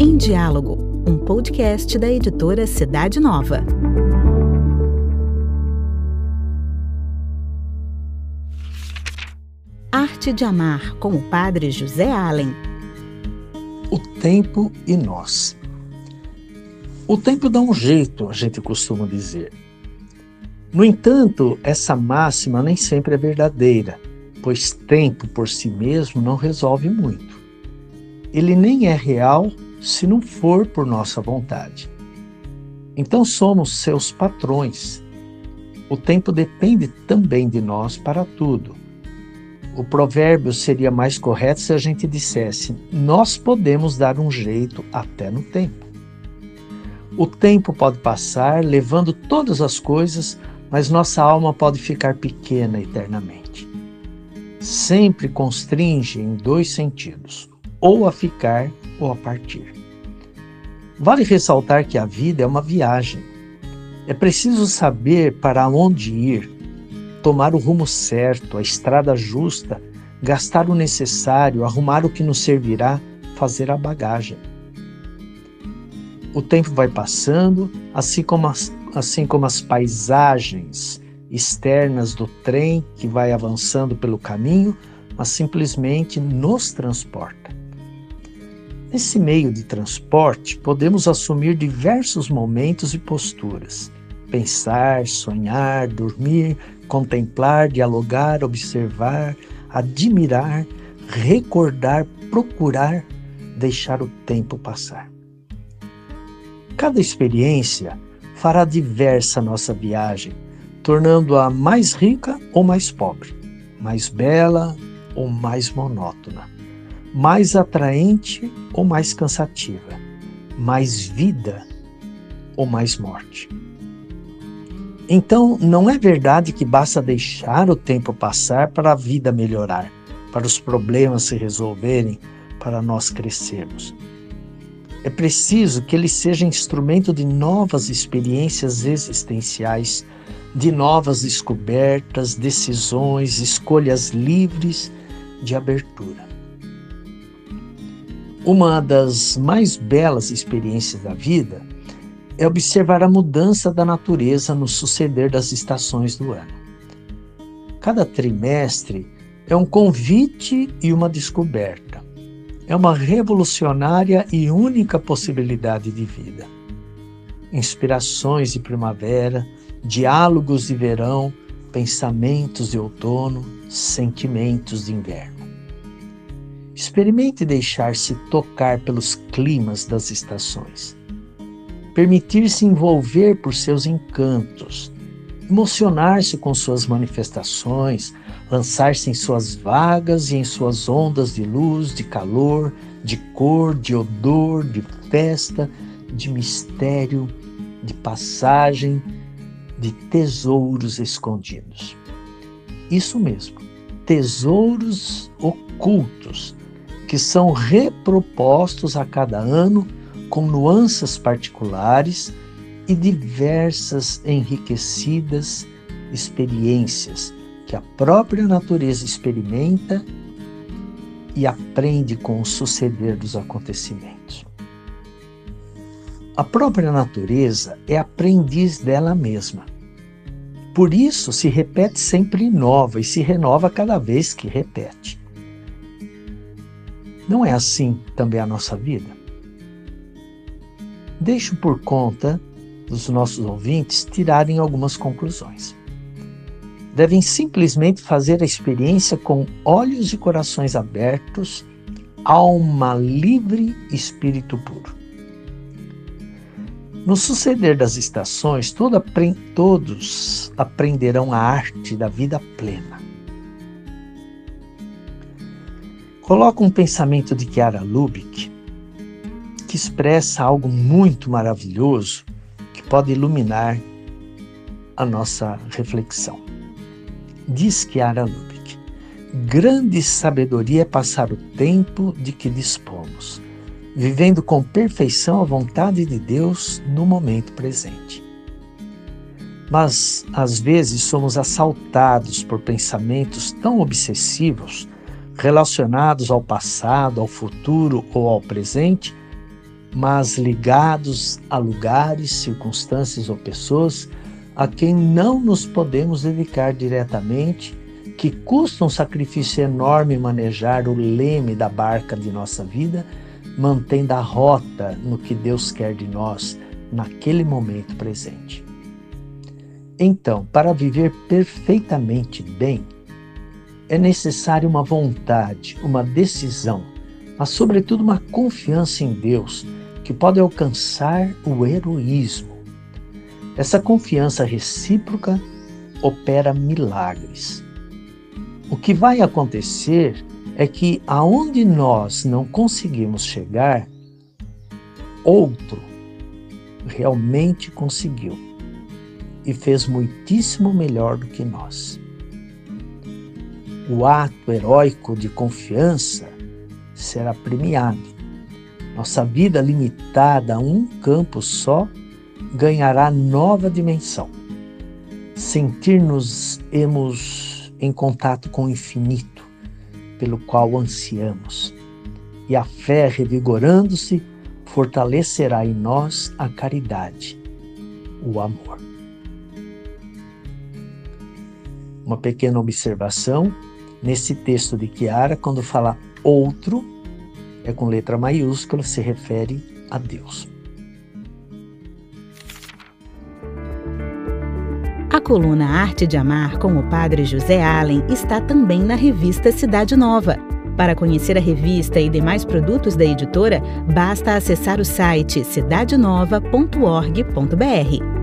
Em Diálogo, um podcast da editora Cidade Nova. Arte de Amar, com o padre José Allen. O tempo e nós. O tempo dá um jeito, a gente costuma dizer. No entanto, essa máxima nem sempre é verdadeira, pois tempo por si mesmo não resolve muito. Ele nem é real se não for por nossa vontade. Então somos seus patrões. O tempo depende também de nós para tudo. O provérbio seria mais correto se a gente dissesse: nós podemos dar um jeito até no tempo. O tempo pode passar, levando todas as coisas, mas nossa alma pode ficar pequena eternamente. Sempre constringe em dois sentidos, ou a ficar ou a partir. Vale ressaltar que a vida é uma viagem. É preciso saber para onde ir, tomar o rumo certo, a estrada justa, gastar o necessário, arrumar o que nos servirá, fazer a bagagem. O tempo vai passando, assim como as, assim como as paisagens externas do trem que vai avançando pelo caminho, mas simplesmente nos transporta. Nesse meio de transporte, podemos assumir diversos momentos e posturas. Pensar, sonhar, dormir, contemplar, dialogar, observar, admirar, recordar, procurar, deixar o tempo passar. Cada experiência fará diversa nossa viagem, tornando-a mais rica ou mais pobre, mais bela ou mais monótona, mais atraente ou mais cansativa, mais vida ou mais morte. Então, não é verdade que basta deixar o tempo passar para a vida melhorar, para os problemas se resolverem, para nós crescermos. É preciso que ele seja instrumento de novas experiências existenciais, de novas descobertas, decisões, escolhas livres de abertura. Uma das mais belas experiências da vida é observar a mudança da natureza no suceder das estações do ano. Cada trimestre é um convite e uma descoberta é uma revolucionária e única possibilidade de vida. Inspirações de primavera, diálogos de verão, pensamentos de outono, sentimentos de inverno. Experimente deixar-se tocar pelos climas das estações. Permitir-se envolver por seus encantos, emocionar-se com suas manifestações, lançar-se em suas vagas e em suas ondas de luz, de calor, de cor, de odor, de festa, de mistério, de passagem, de tesouros escondidos. Isso mesmo, tesouros ocultos que são repropostos a cada ano com nuances particulares e diversas enriquecidas experiências que a própria natureza experimenta e aprende com o suceder dos acontecimentos. A própria natureza é aprendiz dela mesma. Por isso se repete sempre nova e se renova cada vez que repete. Não é assim também a nossa vida? Deixo por conta dos nossos ouvintes tirarem algumas conclusões devem simplesmente fazer a experiência com olhos e corações abertos, alma livre, espírito puro. No suceder das estações, todo, todos aprenderão a arte da vida plena. Coloco um pensamento de Chiara Lubick que expressa algo muito maravilhoso que pode iluminar a nossa reflexão. Diz Chiara Lubick: grande sabedoria é passar o tempo de que dispomos, vivendo com perfeição a vontade de Deus no momento presente. Mas, às vezes, somos assaltados por pensamentos tão obsessivos, relacionados ao passado, ao futuro ou ao presente, mas ligados a lugares, circunstâncias ou pessoas a quem não nos podemos dedicar diretamente, que custa um sacrifício enorme manejar o leme da barca de nossa vida, mantendo a rota no que Deus quer de nós naquele momento presente. Então, para viver perfeitamente bem, é necessário uma vontade, uma decisão, mas, sobretudo, uma confiança em Deus que pode alcançar o heroísmo. Essa confiança recíproca opera milagres. O que vai acontecer é que aonde nós não conseguimos chegar, outro realmente conseguiu e fez muitíssimo melhor do que nós. O ato heróico de confiança será premiado nossa vida limitada a um campo só ganhará nova dimensão. Sentir-nos-emos em contato com o infinito, pelo qual ansiamos. E a fé, revigorando-se, fortalecerá em nós a caridade, o amor. Uma pequena observação nesse texto de Chiara, quando fala outro, é com letra maiúscula, se refere a Deus. A coluna Arte de Amar com o padre José Allen está também na revista Cidade Nova. Para conhecer a revista e demais produtos da editora, basta acessar o site cidadenova.org.br.